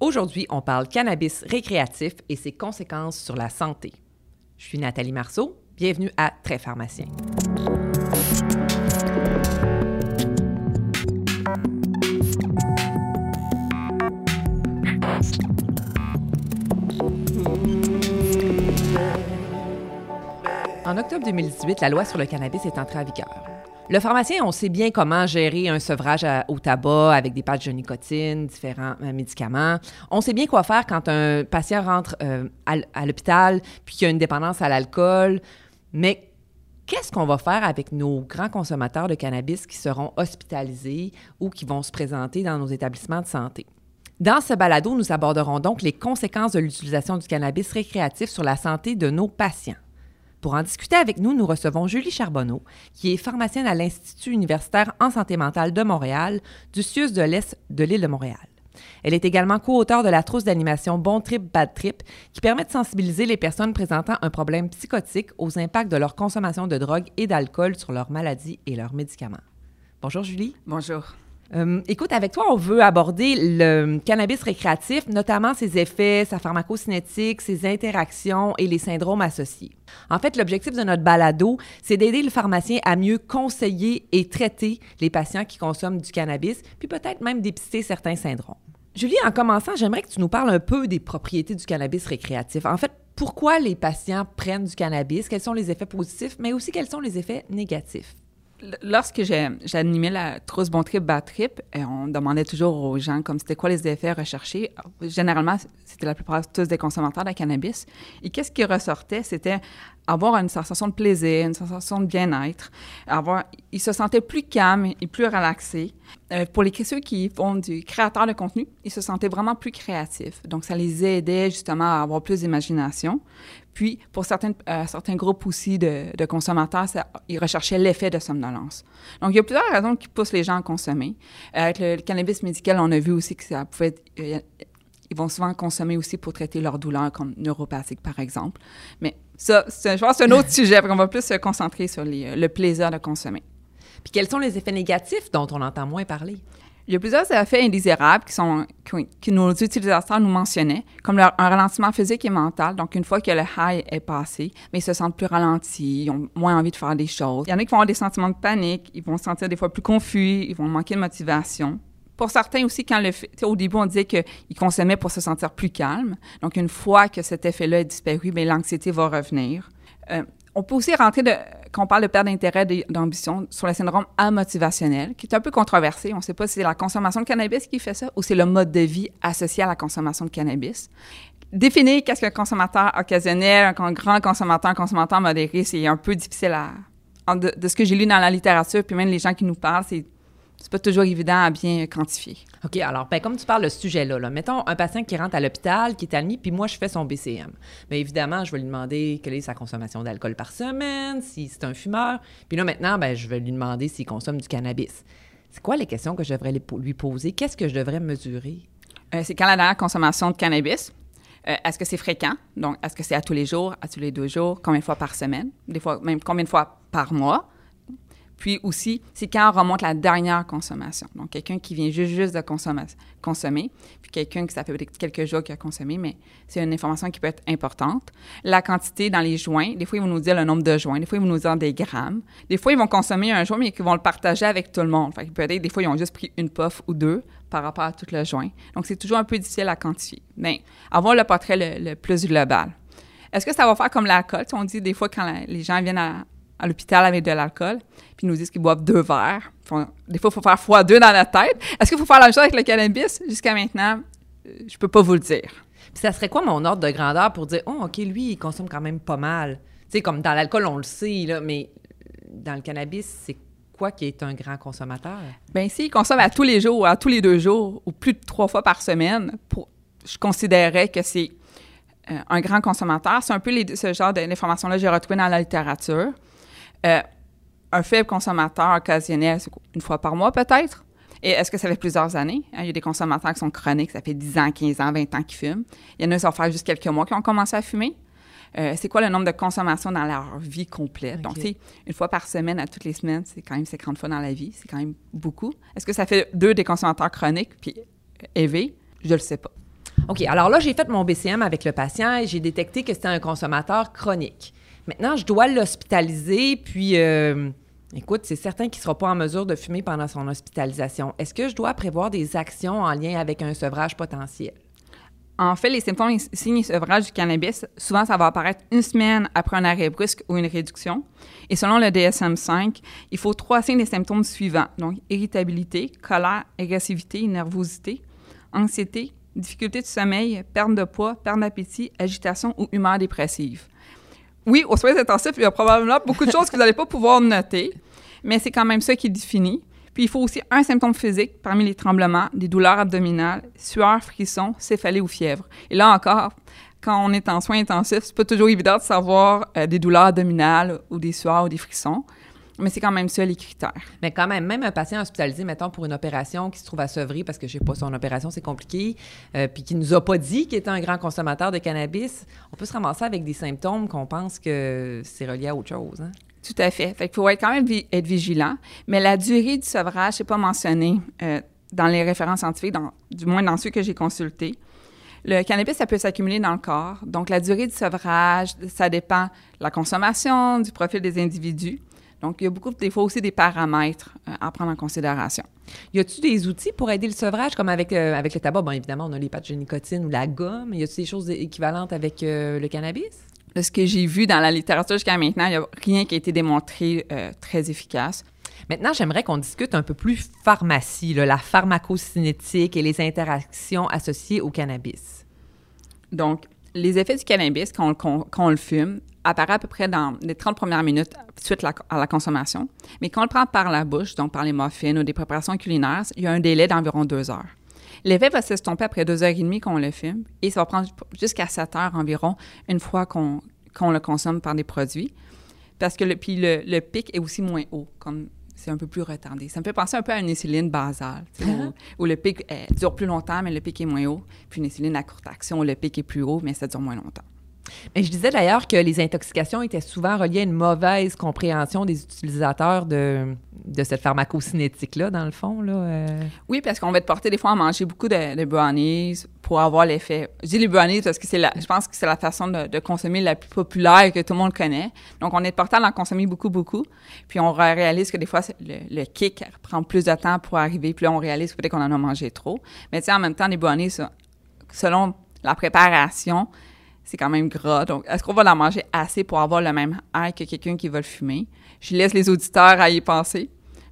Aujourd'hui, on parle cannabis récréatif et ses conséquences sur la santé. Je suis Nathalie Marceau. Bienvenue à Très Pharmacien. En octobre 2018, la loi sur le cannabis est entrée en vigueur. Le pharmacien, on sait bien comment gérer un sevrage au tabac avec des patchs de nicotine, différents euh, médicaments. On sait bien quoi faire quand un patient rentre euh, à, l'hôpital puis qu'il a une dépendance à l'alcool. Mais qu'est-ce qu'on va faire avec nos grands consommateurs de cannabis qui seront hospitalisés ou qui vont se présenter dans nos établissements de santé? Dans ce balado, nous aborderons donc les conséquences de l'utilisation du cannabis récréatif sur la santé de nos patients. Pour en discuter avec nous, nous recevons Julie Charbonneau, qui est pharmacienne à l'Institut universitaire en santé mentale de Montréal, du CIUS de l'Est de l'île de Montréal. Elle est également co-auteure de la trousse d'animation Bon Trip, Bad Trip, qui permet de sensibiliser les personnes présentant un problème psychotique aux impacts de leur consommation de drogue et d'alcool sur leur maladie et leurs médicaments. Bonjour Julie. Bonjour. Euh, écoute, avec toi, on veut aborder le cannabis récréatif, notamment ses effets, sa pharmacocinétique, ses interactions et les syndromes associés. En fait, l'objectif de notre balado, c'est d'aider le pharmacien à mieux conseiller et traiter les patients qui consomment du cannabis, puis peut-être même dépister certains syndromes. Julie, en commençant, j'aimerais que tu nous parles un peu des propriétés du cannabis récréatif. En fait, pourquoi les patients prennent du cannabis, quels sont les effets positifs, mais aussi quels sont les effets négatifs? Lorsque j'animais la trousse Bon Trip, Bad Trip, et on demandait toujours aux gens comme c'était quoi les effets recherchés. Généralement, c'était la plupart tous des consommateurs de cannabis. Et qu'est-ce qui ressortait? C'était avoir une sensation de plaisir, une sensation de bien-être, avoir, ils se sentaient plus calmes et plus relaxés. Euh, pour les ceux qui font du créateur de contenu, ils se sentaient vraiment plus créatifs. Donc, ça les aidait justement à avoir plus d'imagination. Puis, pour certains, euh, certains groupes aussi de, de consommateurs, ils recherchaient l'effet de somnolence. Donc, il y a plusieurs raisons qui poussent les gens à consommer. Euh, avec le, cannabis médical, on a vu aussi que ça pouvait être, ils vont souvent consommer aussi pour traiter leurs douleurs, comme neuropathiques, par exemple. Mais ça, je pense que c'est un autre sujet, on va plus se concentrer sur les, le plaisir de consommer. Puis quels sont les effets négatifs dont on entend moins parler? Il y a plusieurs effets indésirables qui sont que nos utilisateurs nous mentionnaient, comme un ralentissement physique et mental. Donc, une fois que le high est passé, mais ils se sentent plus ralentis, ils ont moins envie de faire des choses. Il y en a qui vont avoir des sentiments de panique, ils vont se sentir des fois plus confus, ils vont manquer de motivation. Pour certains aussi, quand le au début, on disait qu'ils consommaient pour se sentir plus calme. Donc, une fois que cet effet-là est disparu, bien, l'anxiété va revenir. Euh, on peut aussi rentrer, de, quand on parle de perte d'intérêt d'ambition, sur le syndrome amotivationnel, qui est un peu controversé. On ne sait pas si c'est la consommation de cannabis qui fait ça ou c'est le mode de vie associé à la consommation de cannabis. Définir qu'est-ce qu'un consommateur occasionnel, un grand consommateur, un consommateur modéré, c'est un peu difficile à... De, ce que j'ai lu dans la littérature, puis même les gens qui nous parlent, c'est c'est pas toujours évident à bien quantifier. OK, alors, ben, comme tu parles de ce sujet-là, là, mettons un patient qui rentre à l'hôpital, qui est admis, puis moi, je fais son BCM. Bien évidemment, je vais lui demander quelle est sa consommation d'alcool par semaine, si c'est un fumeur. Puis là, maintenant, ben, je vais lui demander s'il consomme du cannabis. C'est quoi les questions que je devrais lui poser? Qu'est-ce que je devrais mesurer? Euh, c'est quand la dernière consommation de cannabis? Euh, est-ce que c'est fréquent? Donc, est-ce que c'est à tous les jours, à tous les deux jours, combien de fois par semaine? Des fois, même combien de fois par mois? Puis aussi, c'est quand on remonte la dernière consommation. Donc, quelqu'un qui vient juste, juste de consommer, puis quelqu'un qui ça fait quelques jours qui a consommé, mais c'est une information qui peut être importante. La quantité dans les joints, des fois, ils vont nous dire le nombre de joints, des fois, ils vont nous dire des grammes. Des fois, ils vont consommer un joint, mais ils vont le partager avec tout le monde. Peut-être, des fois, ils ont juste pris une puff ou deux par rapport à tout le joint. Donc, c'est toujours un peu difficile à quantifier. Mais avoir le portrait le, plus global. Est-ce que ça va faire comme l'alcool? On dit des fois quand les gens viennent à, à l'hôpital avec de l'alcool, puis ils nous disent qu'ils boivent deux verres. des fois, il faut faire fois deux dans la tête. Est-ce qu'il faut faire la même chose avec le cannabis? Jusqu'à maintenant, euh, je peux pas vous le dire. Puis ça serait quoi mon ordre de grandeur pour dire, oh, OK, lui, il consomme quand même pas mal? Tu sais, comme dans l'alcool, on le sait, là, mais dans le cannabis, c'est quoi qui est un grand consommateur? Bien, s'il consomme à tous les jours ou à tous les deux jours ou plus de trois fois par semaine, pour, je considérerais que c'est euh, un grand consommateur. C'est un peu ce genre d'informations-là que j'ai retrouvé dans la littérature. Euh, un faible consommateur occasionnel, c'est une fois par mois peut-être? Et est-ce que ça fait plusieurs années? Hein, il y a des consommateurs qui sont chroniques, ça fait 10 ans, 15 ans, 20 ans qu'ils fument. Il y en a qui ça fait juste quelques mois qui ont commencé à fumer. Euh, c'est quoi le nombre de consommations dans leur vie complète? Donc, c'est une fois par semaine à toutes les semaines, c'est quand même 50 fois dans la vie, c'est quand même beaucoup. Est-ce que ça fait deux des consommateurs chroniques puis élevés? Je ne le sais pas. OK, alors là, j'ai fait mon BCM avec le patient et j'ai détecté que c'était un consommateur chronique. Maintenant, je dois l'hospitaliser, puis... euh, Écoute, c'est certain qu'il ne sera pas en mesure de fumer pendant son hospitalisation. Est-ce que je dois prévoir des actions en lien avec un sevrage potentiel? En fait, les symptômes et signes et sevrage du cannabis, souvent, ça va apparaître une semaine après un arrêt brusque ou une réduction. Et selon le DSM-5, il faut trois signes des symptômes suivants. Donc, irritabilité, colère, agressivité, nervosité, anxiété, difficulté de sommeil, perte de poids, perte d'appétit, agitation ou humeur dépressive. Oui, aux soins intensifs, il y a probablement beaucoup de choses que vous n'allez pas pouvoir noter, mais c'est quand même ça qui est défini. Puis il faut aussi un symptôme physique parmi les tremblements, des douleurs abdominales, sueur, frissons, céphalée ou fièvre. Et là encore, quand on est en soins intensifs, c'est pas toujours évident de savoir euh, des douleurs abdominales ou des sueurs ou des frissons, mais c'est quand même ça les critères. Mais quand même, même un patient hospitalisé, mettons, pour une opération qui se trouve à Sevry, parce que je sais pas, son opération, c'est compliqué, euh, puis qui nous a pas dit qu'il était un grand consommateur de cannabis, on peut se ramasser avec des symptômes qu'on pense que c'est relié à autre chose. Hein? Tout à fait. Fait qu'il faut être quand même vi- être vigilant. Mais la durée du sevrage, c'est pas mentionné euh, dans les références scientifiques, dans- du moins dans ceux que j'ai consultés. Le cannabis, ça peut s'accumuler dans le corps. Donc, la durée du sevrage, ça dépend de la consommation, du profil des individus. Donc, il y a beaucoup, des fois aussi, des paramètres euh, à prendre en considération. Y a-tu des outils pour aider le sevrage, comme avec, euh, avec le tabac? Bon, évidemment, on a les patchs de nicotine ou la gomme. Y a-tu des choses équivalentes avec euh, le cannabis? De ce que j'ai vu dans la littérature jusqu'à maintenant, il n'y a rien qui a été démontré euh, très efficace. Maintenant, j'aimerais qu'on discute un peu plus pharmacie, là, la pharmacocinétique et les interactions associées au cannabis. Donc, les effets du cannabis, on, quand on le fume, apparaissent à peu près dans les 30 premières minutes suite la- à la consommation. Mais quand on le prend par la bouche, donc par les muffins ou des préparations culinaires, il y a un délai d'environ deux heures. L'effet va s'estomper après deux heures et demie qu'on le fume et ça va prendre jusqu'à sept heures environ une fois qu'on le consomme par des produits. Parce que le, puis le, le pic est aussi moins haut, comme c'est un peu plus retardé. Ça me fait penser un peu à une insuline basale, tu sais, où, où le pic euh, dure plus longtemps, mais le pic est moins haut. Puis une insuline à courte action, où le pic est plus haut, mais ça dure moins longtemps. Mais je disais d'ailleurs que les intoxications étaient souvent reliées à une mauvaise compréhension des utilisateurs de, de cette pharmacocinétique-là, dans le fond. Euh. Oui, parce qu'on va être porté des fois à manger beaucoup de, de brownies pour avoir l'effet. Je dis les brownies parce que c'est la, je pense que c'est la façon de, consommer la plus populaire que tout le monde connaît. Donc, on est porté à en consommer beaucoup, beaucoup. Puis, on ré- réalise que des fois, le, kick prend plus de temps pour arriver. Puis là, on réalise peut-être qu'on en a mangé trop. Mais tu sais, en même temps, les brownies, selon la préparation, c'est quand même gras. Donc, est-ce qu'on va en manger assez pour avoir le même air que quelqu'un qui va le fumer? Je laisse les auditeurs à y penser.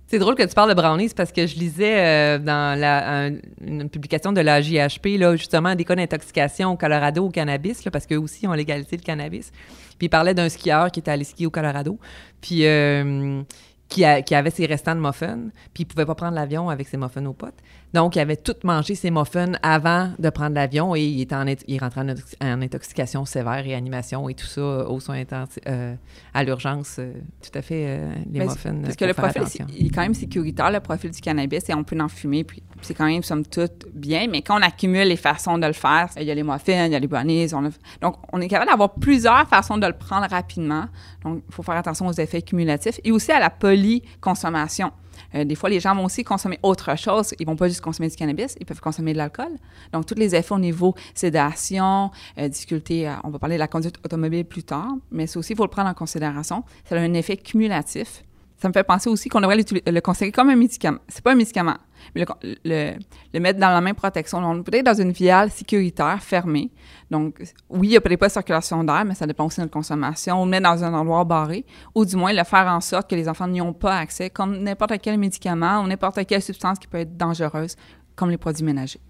C'est drôle que tu parles de brownies parce que je lisais euh, dans la, un- une publication de la JHP, là, justement, des cas d'intoxication au Colorado au cannabis, parce qu'eux aussi ont légalisé le cannabis. Puis il parlait d'un skieur qui était allé skier au Colorado, puis euh, qui avait ses restants de muffins, puis il pouvait pas prendre l'avion avec ses muffins aux potes. Donc, il avait tout mangé ses muffins avant de prendre l'avion et il, était en, il rentrait en, intox- en intoxication sévère, réanimation et tout ça euh, aux soins intensifs, euh, à l'urgence. euh, tout à fait, euh, les Ben, muffins. Parce que le profil, il est quand même sécuritaire, le profil du cannabis, et on peut en fumer, puis c'est quand même, somme toute, bien. Mais quand on accumule les façons de le faire, il y a les muffins, il y a les brownies, on a- donc on est capable d'avoir plusieurs façons de le prendre rapidement. Donc, il faut faire attention aux effets cumulatifs et aussi à la polyconsommation. Euh, des fois, les gens vont aussi consommer autre chose. Ils vont pas juste consommer du cannabis, ils peuvent consommer de l'alcool. Donc, tous les effets au niveau sédation, euh, difficulté, on va parler de la conduite automobile plus tard, mais ça aussi, il faut le prendre en considération. Ça a un effet cumulatif. Ça me fait penser aussi qu'on devrait le considérer comme un médicament. C'est pas un médicament, mais le, mettre dans la même protection. On peut être dans une viale sécuritaire, fermée. Donc, oui, il n'y a peut-être pas de circulation d'air, mais ça dépend aussi de notre consommation. On le met dans un endroit barré, ou du moins le faire en sorte que les enfants n'y ont pas accès, comme n'importe quel médicament ou n'importe quelle substance qui peut être dangereuse, comme les produits ménagers.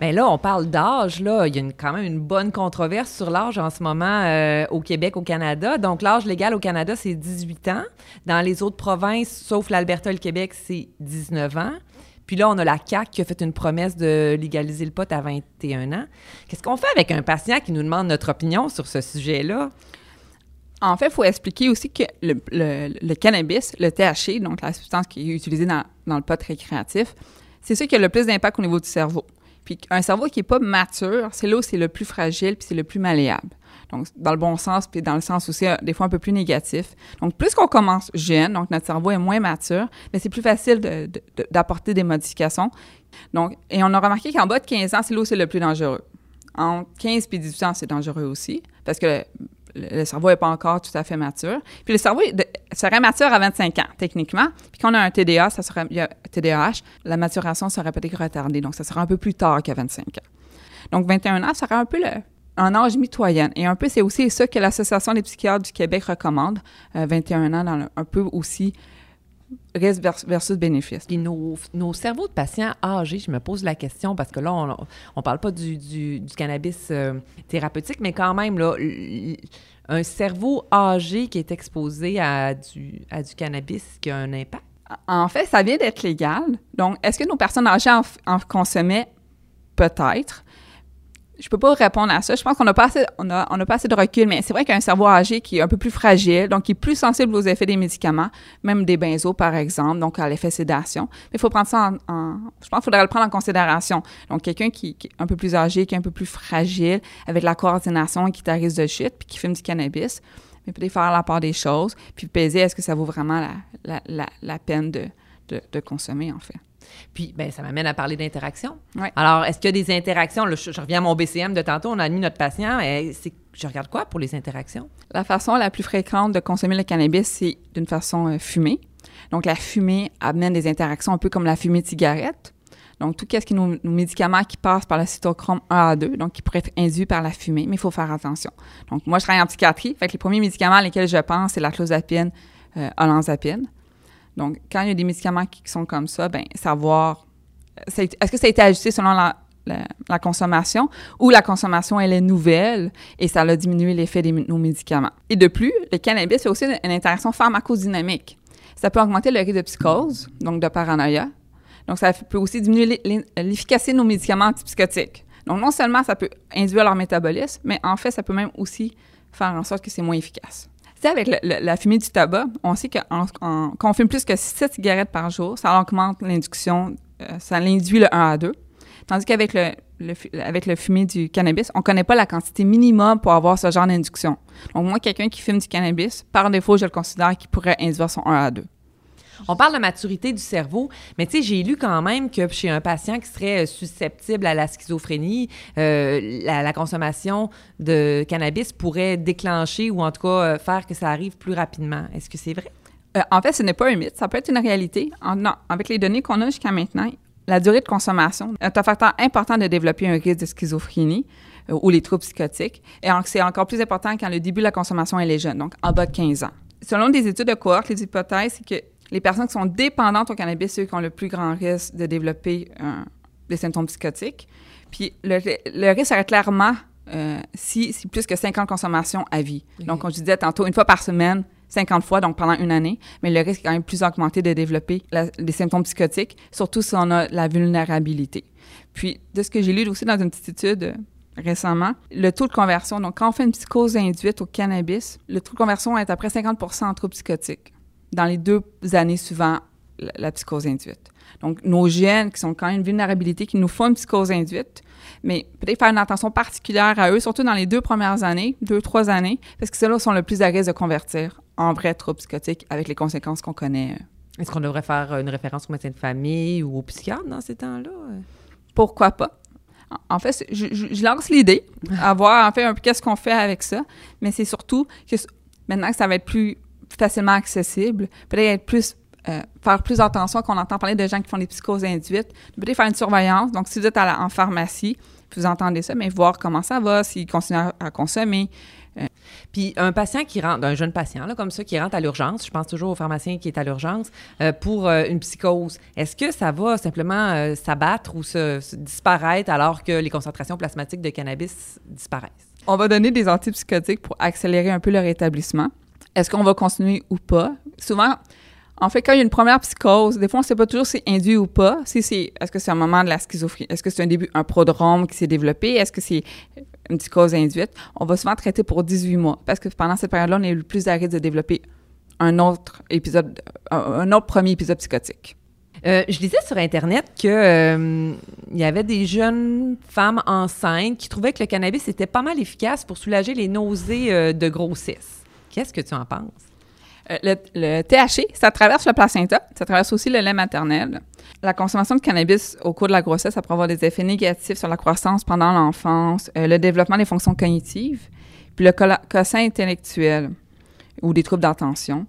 Bien là, on parle d'âge. Là, il y a quand même une bonne controverse sur l'âge en ce moment euh, au Québec, au Canada. Donc, l'âge légal au Canada, c'est 18 ans. Dans les autres provinces, sauf l'Alberta et le Québec, c'est 19 ans. Puis là, on a la CAQ qui a fait une promesse de légaliser le pot à 21 ans. Qu'est-ce qu'on fait avec un patient qui nous demande notre opinion sur ce sujet-là? En fait, il faut expliquer aussi que le cannabis, le THC, donc la substance qui est utilisée dans, dans le pot récréatif, c'est ça qui a le plus d'impact au niveau du cerveau. Puis un cerveau qui n'est pas mature, c'est là où c'est le plus fragile puis c'est le plus malléable. Donc, dans le bon sens, puis dans le sens aussi, des fois, un peu plus négatif. Donc, plus qu'on commence jeune, donc notre cerveau est moins mature, mais c'est plus facile d'apporter des modifications. Donc, et on a remarqué qu'en bas de 15 ans, c'est là où c'est le plus dangereux. entre 15 et 18 ans, c'est dangereux aussi, parce que le, cerveau n'est pas encore tout à fait mature. Puis le cerveau serait mature à 25 ans, techniquement. Puis quand on a un TDA, ça serait, TDAH, la maturation serait peut-être retardée. Donc, ça serait un peu plus tard qu'à 25 ans. Donc, 21 ans, serait un peu le, un âge mitoyen. Et un peu, c'est aussi ça que l'Association des psychiatres du Québec recommande, 21 euh, ans, un peu aussi risque versus bénéfice. Puis nos, nos, cerveaux de patients âgés, je me pose la question parce que là, on ne parle pas du, du, cannabis euh, thérapeutique, mais quand même, là, un cerveau âgé qui est exposé à du, à du cannabis qui a un impact? En fait, ça vient d'être légal. Donc, est-ce que nos personnes âgées en consommaient? Peut-être je peux pas répondre à ça. Je pense qu'on n'a pas assez, on a, on a pas assez de recul, mais c'est vrai qu'un cerveau âgé qui est un peu plus fragile, donc qui est plus sensible aux effets des médicaments, même des benzos par exemple, donc à l'effet sédation. Mais il faut prendre ça en, je pense qu'il faudrait le prendre en considération. Donc quelqu'un qui, est un peu plus âgé, qui est un peu plus fragile, avec la coordination, qui est à risque de chute, puis qui fume du cannabis, mais peut-être faire la part des choses, puis peser est-ce que ça vaut vraiment la, la, la, la peine de, de, de consommer en fait? Puis, ben, ça m'amène à parler d'interaction. Alors, est-ce qu'il y a des interactions? je, reviens à mon BCM de tantôt, on a mis notre patient. Et je regarde quoi pour les interactions? La façon la plus fréquente de consommer le cannabis, c'est d'une façon euh, fumée. Donc, la fumée amène des interactions un peu comme la fumée de cigarette. Donc, tout ce qui est nos, médicaments qui passent par le cytochrome 1 à 2, donc qui pourraient être induits par la fumée, mais il faut faire attention. Donc, moi, je travaille en psychiatrie, fait que les premiers médicaments à lesquels je pense, c'est la clozapine, euh, olanzapine. Donc, quand il y a des médicaments qui sont comme ça, ben savoir est-ce que ça a été ajusté selon la, consommation ou la consommation, elle est nouvelle et ça a diminué l'effet de nos médicaments. Et de plus, le cannabis a aussi une, interaction pharmacodynamique. Ça peut augmenter le risque de psychose, donc de paranoïa. Donc, ça peut aussi diminuer l'efficacité de nos médicaments antipsychotiques. Donc, non seulement ça peut induire leur métabolisme, mais en fait, ça peut même aussi faire en sorte que c'est moins efficace avec la fumée du tabac, on sait que quand on fume plus que 7 cigarettes par jour, ça augmente l'induction, euh, ça l'induit le 1 à 2. Tandis qu'avec le, avec le fumée du cannabis, on ne connaît pas la quantité minimum pour avoir ce genre d'induction. Donc, moi, quelqu'un qui fume du cannabis, par défaut, je le considère qu'il pourrait induire son 1 à 2. On parle de maturité du cerveau, mais tu sais, j'ai lu quand même que chez un patient qui serait euh, susceptible à la schizophrénie, euh, la, consommation de cannabis pourrait déclencher ou en tout cas euh, faire que ça arrive plus rapidement. Est-ce que c'est vrai? en fait, ce n'est pas un mythe, ça peut être une réalité. non, avec les données qu'on a jusqu'à maintenant, la durée de consommation est un facteur important de développer un risque de schizophrénie ou les troubles psychotiques. Et c'est encore plus important quand le début de la consommation est jeune, donc en bas de 15 ans. Selon des études de cohorte, les hypothèses, c'est que les personnes qui sont dépendantes au cannabis, ceux qui ont le plus grand risque de développer des symptômes psychotiques. Puis le, risque serait clairement euh, si, si, plus que 50 consommations à vie. Donc, comme je disais tantôt, une fois par semaine, 50 fois, donc pendant une année, mais le risque est quand même plus augmenté de développer des symptômes psychotiques, surtout si on a la vulnérabilité. Puis, de ce que j'ai lu aussi dans une petite étude euh, récemment, le taux de conversion, donc quand on fait une psychose induite au cannabis, le taux de conversion est à près 50 en troubles psychotiques dans les deux années suivant la, psychose induite. Donc, nos gènes qui sont quand même une vulnérabilité, qui nous font une psychose induite, mais peut-être faire une attention particulière à eux, surtout dans les deux premières années, deux, trois années, parce que ceux-là sont le plus à risque de convertir en vrai trouble psychotique avec les conséquences qu'on connaît. Est-ce qu'on devrait faire une référence au médecin de famille ou au psychiatre dans ces temps-là? Pourquoi pas? En fait, je, lance l'idée, à voir en fait un peu qu'est-ce qu'on fait avec ça, mais c'est surtout que maintenant que ça va être plus facilement accessible, peut-être être plus euh, faire plus attention qu'on entend parler de gens qui font des psychoses induites, peut-être faire une surveillance. Donc, si vous êtes à en pharmacie, vous entendez ça, mais voir comment ça va, s'il continue à, consommer. Euh. Puis un patient qui rentre, un jeune patient là, comme ça, qui rentre à l'urgence, je pense toujours au pharmacien qui est à l'urgence, euh, pour une psychose, est-ce que ça va simplement s'abattre ou se, disparaître alors que les concentrations plasmatiques de cannabis disparaissent? On va donner des antipsychotiques pour accélérer un peu leur rétablissement. Est-ce qu'on va continuer ou pas? Souvent, en fait, quand il y a une première psychose, des fois, on ne sait pas toujours si c'est induit ou pas. Si c'est, est-ce que c'est un moment de la schizophrénie? Est-ce que c'est un début, un prodrome qui s'est développé? Est-ce que c'est une psychose induite? On va souvent traiter pour 18 mois parce que pendant cette période-là, on est le plus à risque de développer un autre épisode, un autre premier épisode psychotique. Euh, je disais sur Internet qu'il euh, y avait des jeunes femmes enceintes qui trouvaient que le cannabis était pas mal efficace pour soulager les nausées euh, de grossesse. Qu'est-ce que tu en penses? Euh, le, THC, ça traverse le placenta, ça traverse aussi le lait maternel. La consommation de cannabis au cours de la grossesse, ça peut avoir des effets négatifs sur la croissance pendant l'enfance, euh, le développement des fonctions cognitives, puis le quotient intellectuel ou des troubles d'attention.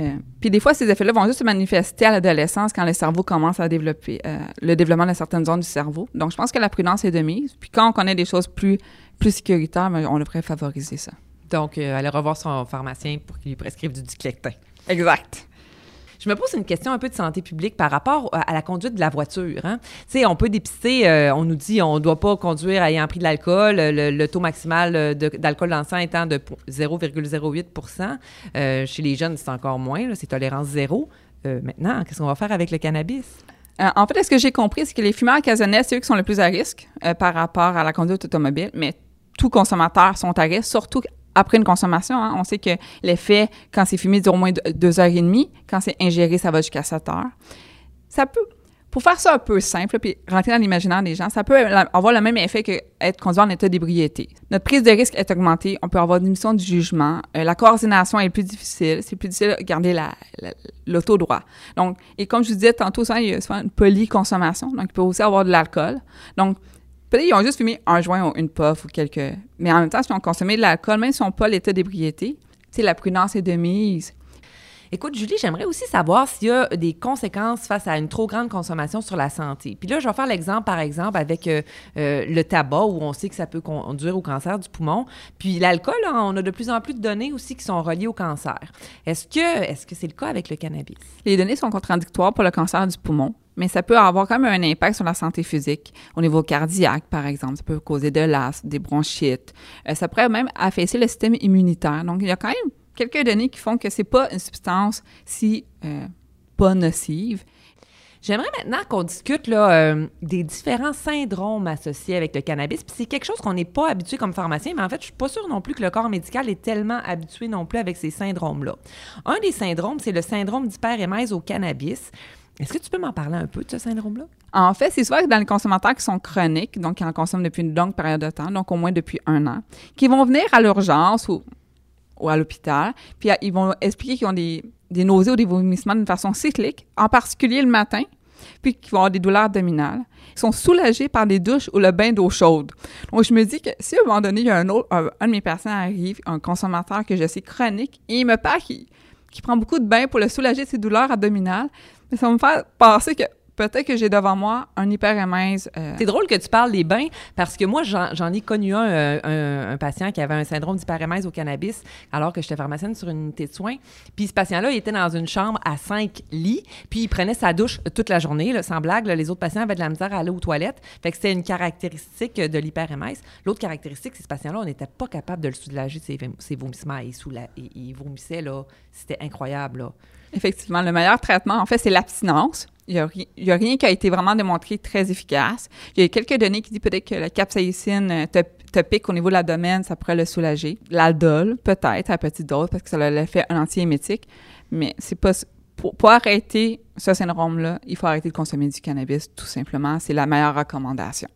Euh, puis des fois, ces effets-là vont juste se manifester à l'adolescence quand le cerveau commence à développer, le développement de certaines zones du cerveau. Donc, je pense que la prudence est de mise. Puis quand on connaît des choses plus, plus sécuritaires, ben, on devrait favoriser ça. Donc, euh, aller revoir son pharmacien pour qu'il lui prescrive du diclectin. Exact. Je me pose une question un peu de santé publique par rapport à la conduite de la voiture. Hein. Tu sais, on peut dépister, euh, on nous dit on ne doit pas conduire ayant pris de l'alcool, le, taux maximal d'alcool dans le sang étant de 0,08% euh, Chez les jeunes, c'est encore moins, c'est tolérance zéro. Euh, maintenant, qu'est-ce qu'on va faire avec le cannabis? en fait, ce que j'ai compris, c'est que les fumeurs occasionnels, c'est eux qui sont le plus à risque par rapport à la conduite automobile, mais tous consommateurs sont à risque, surtout après une consommation. Hein, on sait que l'effet, quand c'est fumé, dure au moins deux heures et demie. Quand c'est ingéré, ça va jusqu'à 7 heures. Ça peut, pour faire ça un peu simple, puis rentrer dans l'imaginaire des gens, ça peut avoir le même effet qu'être conduit en état d'ébriété. Notre prise de risque est augmentée. On peut avoir une mission du jugement. Euh, la coordination est plus difficile. C'est plus difficile de garder l'auto droit. Donc, et comme je vous disais tantôt, il y a souvent une polyconsommation. Donc, il peut aussi avoir de l'alcool. Donc, Peut-être qu'ils ont juste fumé un joint ou une puff ou quelques. Mais en même temps, si on consommé de l'alcool, même si on n'a pas l'état d'ébriété, la prudence est de mise. Écoute, Julie, j'aimerais aussi savoir s'il y a des conséquences face à une trop grande consommation sur la santé. Puis là, je vais faire l'exemple, par exemple, avec euh, euh, le tabac, où on sait que ça peut conduire au cancer du poumon. Puis l'alcool, on a de plus en plus de données aussi qui sont reliées au cancer. Est-ce que est-ce que c'est le cas avec le cannabis? Les données sont contradictoires pour le cancer du poumon mais ça peut avoir quand même un impact sur la santé physique, au niveau cardiaque, par exemple. Ça peut causer de l'asthme, des bronchites. Euh, ça pourrait même affaisser le système immunitaire. Donc, il y a quand même quelques données qui font que c'est pas une substance si euh, pas nocive. J'aimerais maintenant qu'on discute là, euh, des différents syndromes associés avec le cannabis. Puis c'est quelque chose qu'on n'est pas habitué comme pharmacien, mais en fait, je suis pas sûre non plus que le corps médical est tellement habitué non plus avec ces syndromes-là. Un des syndromes, c'est le syndrome d'hyperémèse au cannabis. Est-ce que tu peux m'en parler un peu de ce syndrome-là? En fait, c'est souvent dans les consommateurs qui sont chroniques, donc qui en consomment depuis une longue période de temps, donc au moins depuis un an, qui vont venir à l'urgence ou, à l'hôpital, puis ils vont expliquer qu'ils ont des, nausées ou des vomissements d'une façon cyclique, en particulier le matin, puis qu'ils vont avoir des douleurs abdominales. Ils sont soulagés par des douches ou le bain d'eau chaude. Donc, je me dis que si à un moment donné, il y a un autre, un, de mes patients arrive, un consommateur que je sais chronique, et il me parle qu'il prend beaucoup de bains pour le soulager de ses douleurs abdominales, mais ça me fait penser que peut-être que j'ai devant moi un hyperémèse. Euh, c'est drôle que tu parles des bains parce que moi, j'en ai connu euh, un, un, patient qui avait un syndrome d'hyperémèse au cannabis alors que j'étais pharmacienne sur une unité de soins. Puis ce patient-là, il était dans une chambre à cinq lits, puis il prenait sa douche toute la journée, sans blague. les autres patients avaient de la misère à aller aux toilettes. Fait que c'était une caractéristique de l'hyperémèse. L'autre caractéristique, c'est que ce patient-là, on n'était pas capable de le soulager de ses, vomissements. Il, il, il vomissait, là. C'était incroyable, là. Effectivement, le meilleur traitement, en fait, c'est l'abstinence. Il n'y a, rien qui a été vraiment démontré très efficace. Il y a quelques données qui disent peut-être que la capsaïcine euh, topique au niveau de l'abdomen, ça pourrait le soulager. L'aldol, peut-être, à petite dose, parce que ça a l'effet anti-émétique. Mais c'est pas... Pour, pour arrêter ce syndrome-là, il faut arrêter de consommer du cannabis, tout simplement. C'est la meilleure recommandation.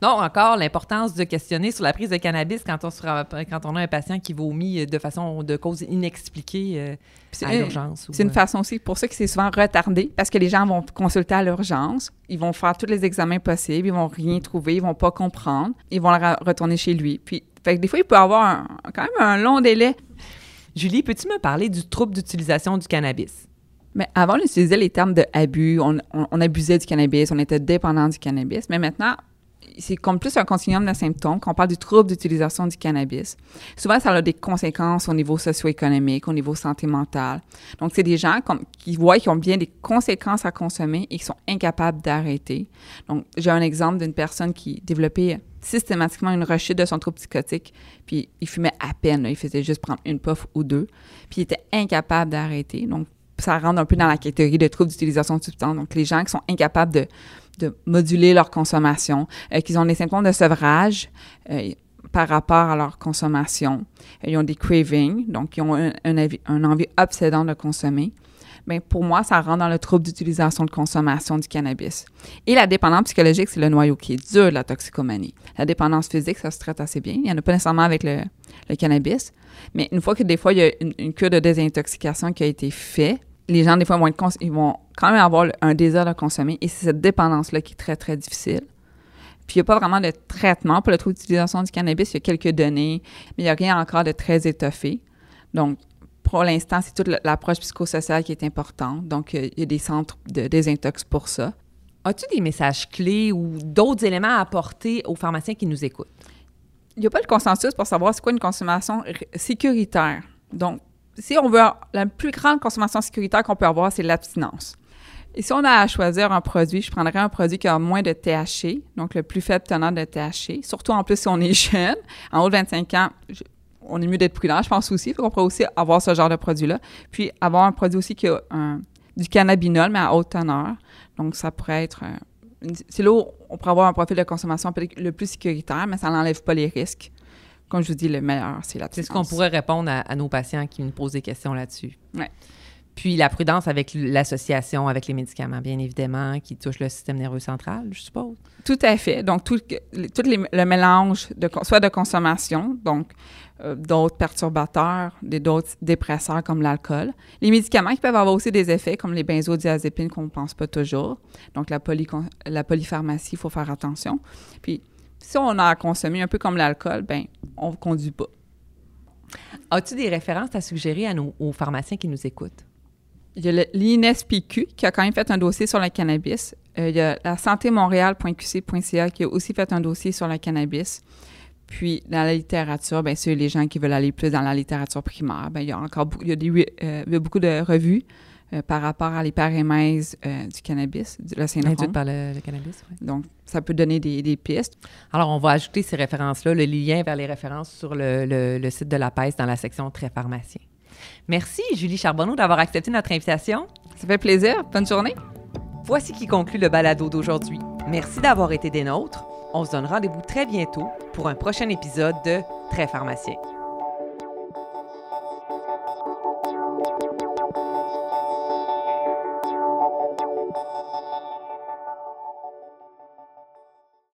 Non, encore l'importance de questionner sur la prise de cannabis quand on, quand on a un patient qui vomit de façon de cause inexpliquée euh, à l'urgence. C'est une euh, façon aussi pour ça que c'est souvent retardé parce que les gens vont consulter à l'urgence, ils vont faire tous les examens possibles, ils vont rien trouver, ils vont pas comprendre, ils vont retourner chez lui. Puis, fait que des fois, il peut avoir quand même un long délai. Julie, peux-tu me parler du trouble d'utilisation du cannabis? Mais avant, on utilisait les termes de abus, on, on, abusait du cannabis, on était dépendant du cannabis. Mais maintenant, c'est comme plus un continuum de symptômes quand on parle du trouble d'utilisation du cannabis. Souvent, ça a des conséquences au niveau socio-économique, au niveau santé mentale. Donc, c'est des gens qui voient qu'ils ont bien des conséquences à consommer et qui sont incapables d'arrêter. Donc, j'ai un exemple d'une personne qui développait systématiquement une rechute de son trouble psychotique, puis il fumait à peine, il faisait juste prendre une puff ou deux, puis il était incapable d'arrêter. Donc, ça rentre un peu dans la catégorie de troubles d'utilisation de substances. Donc, les gens qui sont incapables de moduler leur consommation, euh, qu'ils ont des symptômes de sevrage euh, par rapport à leur consommation. Ils ont des cravings, donc ils ont un, envie obsédant de consommer. ben pour moi, ça rentre dans le trouble d'utilisation de consommation du cannabis. Et la dépendance psychologique, c'est le noyau qui est dur de la toxicomanie. La dépendance physique, ça se traite assez bien. Il n'y en a pas nécessairement avec le, cannabis. Mais une fois que des fois, il y a une, cure de désintoxication qui a été faite, les gens, des fois, vont, ils vont quand même avoir un désir de consommer. Et c'est cette dépendance-là qui est très, très difficile. Puis il n'y a pas vraiment de traitement pour le trouble d'utilisation du cannabis. Il y a quelques données, mais il n'y a rien encore de très étoffé. Donc, pour l'instant, c'est toute l'approche psychosociale qui est importante. Donc, il y a des centres de désintox pour ça. As-tu des messages clés ou d'autres éléments à apporter aux pharmaciens qui nous écoutent? Il n'y a pas de consensus pour savoir c'est quoi une consommation sécuritaire. Donc, si on veut, la plus grande consommation sécuritaire qu'on peut avoir, c'est l'abstinence. Et si on a à choisir un produit, je prendrais un produit qui a moins de THC, donc le plus faible tenant de THC, surtout en plus si on est jeune. En haut de 25 ans, on est mieux d'être prudent, je pense aussi. On pourrait aussi avoir ce genre de produit-là. Puis avoir un produit aussi qui a du cannabinol, mais à haute teneur. Donc, ça pourrait être. c'est là où on pourrait avoir un profil de consommation le plus sécuritaire, mais ça n'enlève pas les risques. Comme je vous dis, le meilleur, c'est la C'est ce qu'on pourrait répondre à, à, nos patients qui nous posent des questions là-dessus. Oui. Puis la prudence avec l'association avec les médicaments, bien évidemment, qui touche le système nerveux central, je suppose. Tout à fait. Donc, tout, tout le mélange, de, soit de consommation, donc euh, d'autres perturbateurs, d'autres dépresseurs comme l'alcool. Les médicaments qui peuvent avoir aussi des effets comme les benzodiazépines qu'on ne pense pas toujours. Donc, la, poly, la polypharmacie, il faut faire attention. Puis, si on a à consommer un peu comme l'alcool, ben on ne conduit pas. As-tu des références à suggérer à nos, aux pharmaciens qui nous écoutent? Il y a l'INSPQ qui a quand même fait un dossier sur le cannabis. Euh, il y a la santémontréal.qc.ca qui a aussi fait un dossier sur le cannabis. Puis, dans la littérature, bien sûr, les gens qui veulent aller plus dans la littérature primaire, bien, il y a encore il y a des, euh, il y a beaucoup de revues euh, par rapport à l'hyperémèse du cannabis, le syndrome. par le, cannabis, oui. Donc, ça peut donner des, des, pistes. Alors, on va ajouter ces références-là, le lien vers les références sur le, le site de la PES dans la section Très pharmacien. Merci, Julie Charbonneau, d'avoir accepté notre invitation. Ça fait plaisir. Bonne journée. Voici qui conclut le balado d'aujourd'hui. Merci d'avoir été des nôtres. On se donne rendez-vous très bientôt pour un prochain épisode de Très pharmacien.